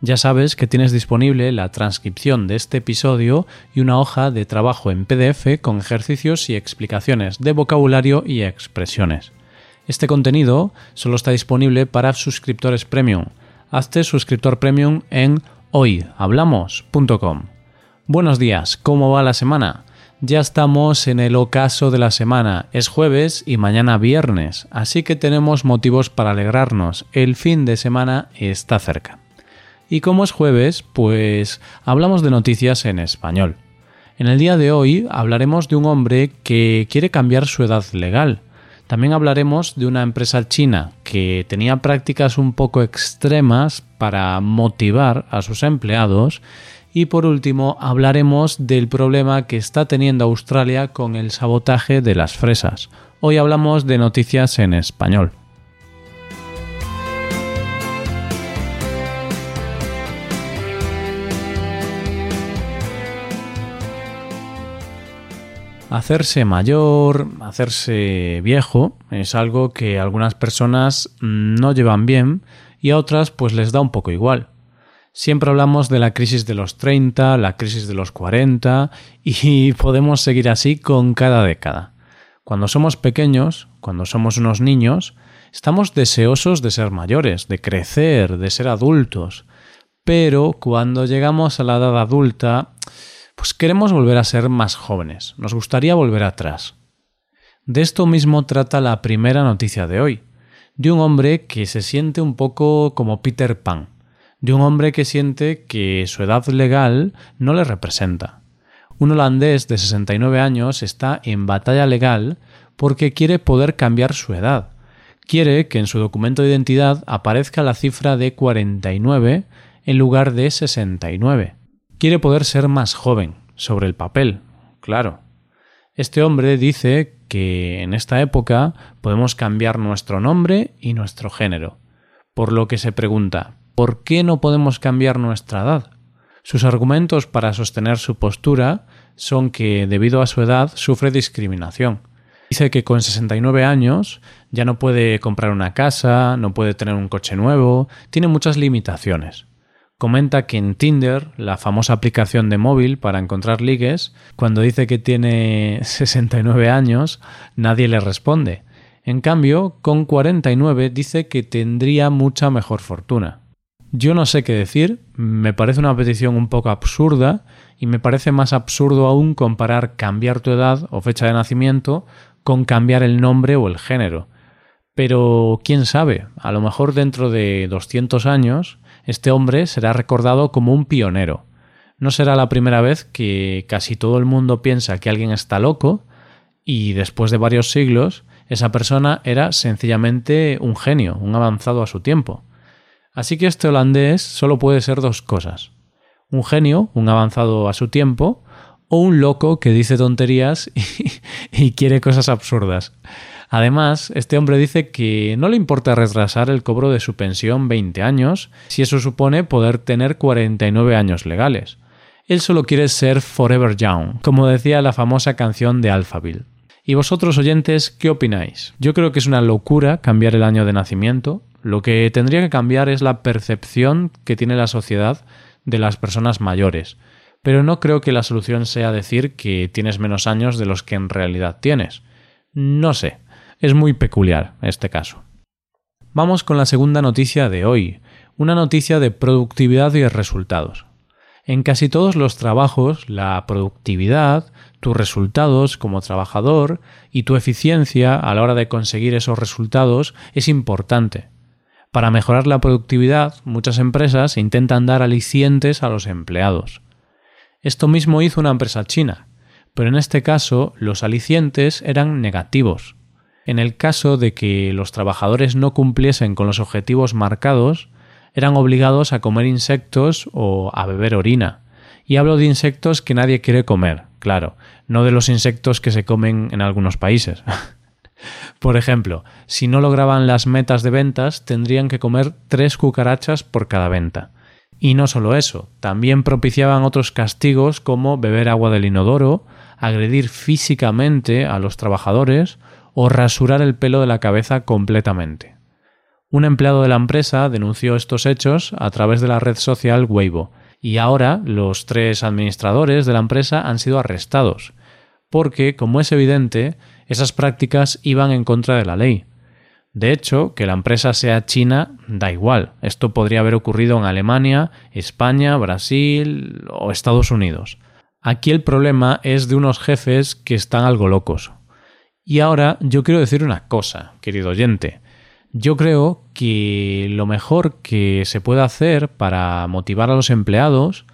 Ya sabes que tienes disponible la transcripción de este episodio y una hoja de trabajo en PDF con ejercicios y explicaciones de vocabulario y expresiones. Este contenido solo está disponible para suscriptores premium. Hazte suscriptor premium en hoyhablamos.com. Buenos días, ¿cómo va la semana? Ya estamos en el ocaso de la semana, es jueves y mañana viernes, así que tenemos motivos para alegrarnos, el fin de semana está cerca. Y como es jueves, pues hablamos de noticias en español. En el día de hoy hablaremos de un hombre que quiere cambiar su edad legal. También hablaremos de una empresa china que tenía prácticas un poco extremas para motivar a sus empleados y por último hablaremos del problema que está teniendo Australia con el sabotaje de las fresas. Hoy hablamos de noticias en español. Hacerse mayor, hacerse viejo, es algo que algunas personas no llevan bien y a otras pues les da un poco igual. Siempre hablamos de la crisis de los 30, la crisis de los 40 y podemos seguir así con cada década. Cuando somos pequeños, cuando somos unos niños, estamos deseosos de ser mayores, de crecer, de ser adultos. Pero cuando llegamos a la edad adulta, pues queremos volver a ser más jóvenes, nos gustaría volver atrás. De esto mismo trata la primera noticia de hoy, de un hombre que se siente un poco como Peter Pan de un hombre que siente que su edad legal no le representa. Un holandés de 69 años está en batalla legal porque quiere poder cambiar su edad. Quiere que en su documento de identidad aparezca la cifra de 49 en lugar de 69. Quiere poder ser más joven, sobre el papel, claro. Este hombre dice que en esta época podemos cambiar nuestro nombre y nuestro género, por lo que se pregunta, ¿por qué no podemos cambiar nuestra edad? Sus argumentos para sostener su postura son que, debido a su edad, sufre discriminación. Dice que con 69 años ya no puede comprar una casa, no puede tener un coche nuevo, tiene muchas limitaciones. Comenta que en Tinder, la famosa aplicación de móvil para encontrar ligues, cuando dice que tiene 69 años, nadie le responde. En cambio, con 49 dice que tendría mucha mejor fortuna. Yo no sé qué decir, me parece una petición un poco absurda y me parece más absurdo aún comparar cambiar tu edad o fecha de nacimiento con cambiar el nombre o el género. Pero quién sabe, a lo mejor dentro de 200 años este hombre será recordado como un pionero. No será la primera vez que casi todo el mundo piensa que alguien está loco y después de varios siglos esa persona era sencillamente un genio, un avanzado a su tiempo. Así que este holandés solo puede ser dos cosas. Un genio, un avanzado a su tiempo, o un loco que dice tonterías y, quiere cosas absurdas. Además, este hombre dice que no le importa retrasar el cobro de su pensión 20 años si eso supone poder tener 49 años legales. Él solo quiere ser forever young, como decía la famosa canción de Alphaville. ¿Y vosotros oyentes qué opináis? Yo creo que es una locura cambiar el año de nacimiento, lo que tendría que cambiar es la percepción que tiene la sociedad de las personas mayores. Pero no creo que la solución sea decir que tienes menos años de los que en realidad tienes. No sé, es muy peculiar este caso. Vamos con la segunda noticia de hoy, una noticia de productividad y resultados. En casi todos los trabajos, la productividad, tus resultados como trabajador y tu eficiencia a la hora de conseguir esos resultados es importante. Para mejorar la productividad, muchas empresas intentan dar alicientes a los empleados. Esto mismo hizo una empresa china, pero en este caso los alicientes eran negativos. En el caso de que los trabajadores no cumpliesen con los objetivos marcados, eran obligados a comer insectos o a beber orina, Y hablo de insectos que nadie quiere comer, claro, no de los insectos que se comen en algunos países. por ejemplo, si no lograban las metas de ventas, tendrían que comer tres cucarachas por cada venta. Y no solo eso, también propiciaban otros castigos como beber agua del inodoro, agredir físicamente a los trabajadores o rasurar el pelo de la cabeza completamente. Un empleado de la empresa denunció estos hechos a través de la red social Weibo, y ahora los tres administradores de la empresa han sido arrestados, porque, como es evidente, esas prácticas iban en contra de la ley. De hecho, que la empresa sea china da igual. Esto podría haber ocurrido en Alemania, España, Brasil o Estados Unidos. Aquí el problema es de unos jefes que están algo locos. Y ahora yo quiero decir una cosa, querido oyente. Yo creo que lo mejor que se puede hacer para motivar a los empleados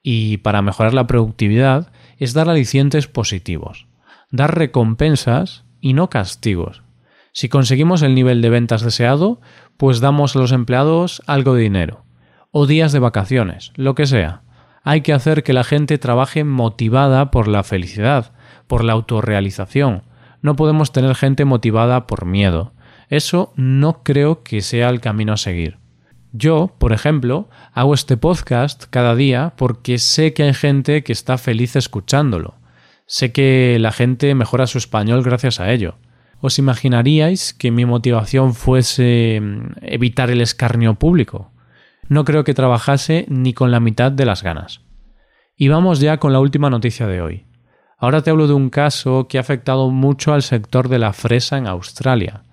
y para mejorar la productividad es dar alicientes positivos, dar recompensas y no castigos. Si conseguimos el nivel de ventas deseado, pues damos a los empleados algo de dinero, o días de vacaciones, lo que sea. Hay que hacer que la gente trabaje motivada por la felicidad, por la autorrealización. No podemos tener gente motivada por miedo. Eso no creo que sea el camino a seguir. Yo, por ejemplo, hago este podcast cada día porque sé que hay gente que está feliz escuchándolo. Sé que la gente mejora su español gracias a ello. ¿Os imaginaríais que mi motivación fuese mm, evitar el escarnio público? No creo que trabajase ni con la mitad de las ganas. Y vamos ya con la última noticia de hoy. Ahora te hablo de un caso que ha afectado mucho al sector de la fresa en Australia.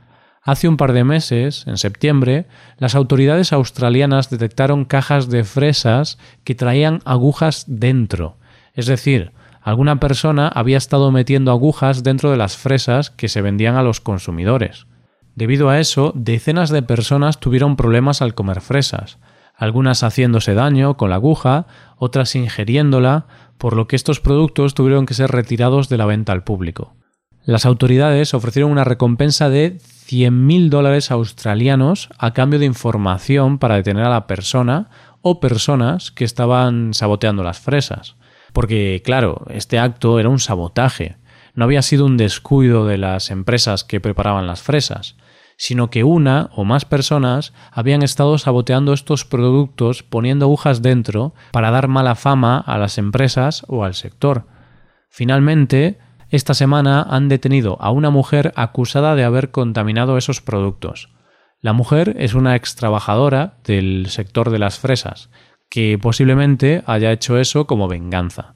Hace un par de meses, en septiembre, las autoridades australianas detectaron cajas de fresas que traían agujas dentro. Es decir, alguna persona había estado metiendo agujas dentro de las fresas que se vendían a los consumidores. Debido a eso, decenas de personas tuvieron problemas al comer fresas, algunas haciéndose daño con la aguja, otras ingiriéndola, por lo que estos productos tuvieron que ser retirados de la venta al público. Las autoridades ofrecieron una recompensa de 100.000 dólares australianos a cambio de información para detener a la persona o personas que estaban saboteando las fresas. Porque, claro, este acto era un sabotaje. No había sido un descuido de las empresas que preparaban las fresas, sino que una o más personas habían estado saboteando estos productos poniendo agujas dentro para dar mala fama a las empresas o al sector. Finalmente, esta semana han detenido a una mujer acusada de haber contaminado esos productos. La mujer es una ex trabajadora del sector de las fresas, que posiblemente haya hecho eso como venganza.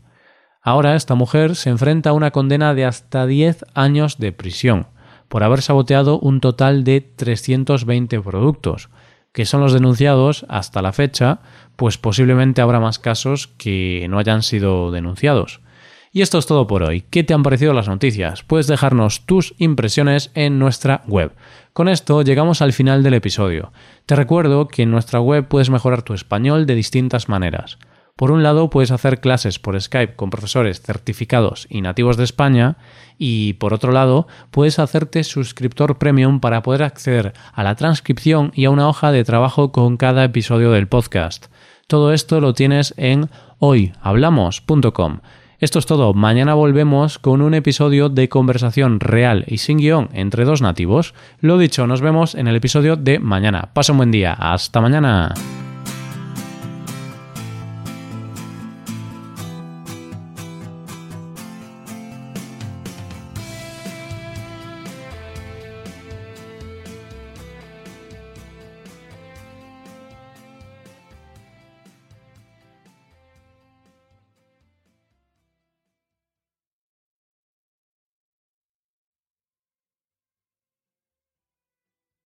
Ahora esta mujer se enfrenta a una condena de hasta 10 años de prisión por haber saboteado un total de 320 productos, que son los denunciados hasta la fecha, pues posiblemente habrá más casos que no hayan sido denunciados. Y esto es todo por hoy. ¿Qué te han parecido las noticias? Puedes dejarnos tus impresiones en nuestra web. Con esto llegamos al final del episodio. Te recuerdo que en nuestra web puedes mejorar tu español de distintas maneras. Por un lado, puedes hacer clases por Skype con profesores certificados y nativos de España y por otro lado, puedes hacerte suscriptor premium para poder acceder a la transcripción y a una hoja de trabajo con cada episodio del podcast. Todo esto lo tienes en hoyhablamos.com. Esto es todo. Mañana volvemos con un episodio de conversación real y sin guion entre dos nativos. Lo dicho, nos vemos en el episodio de mañana. Pasa un buen día. Hasta mañana.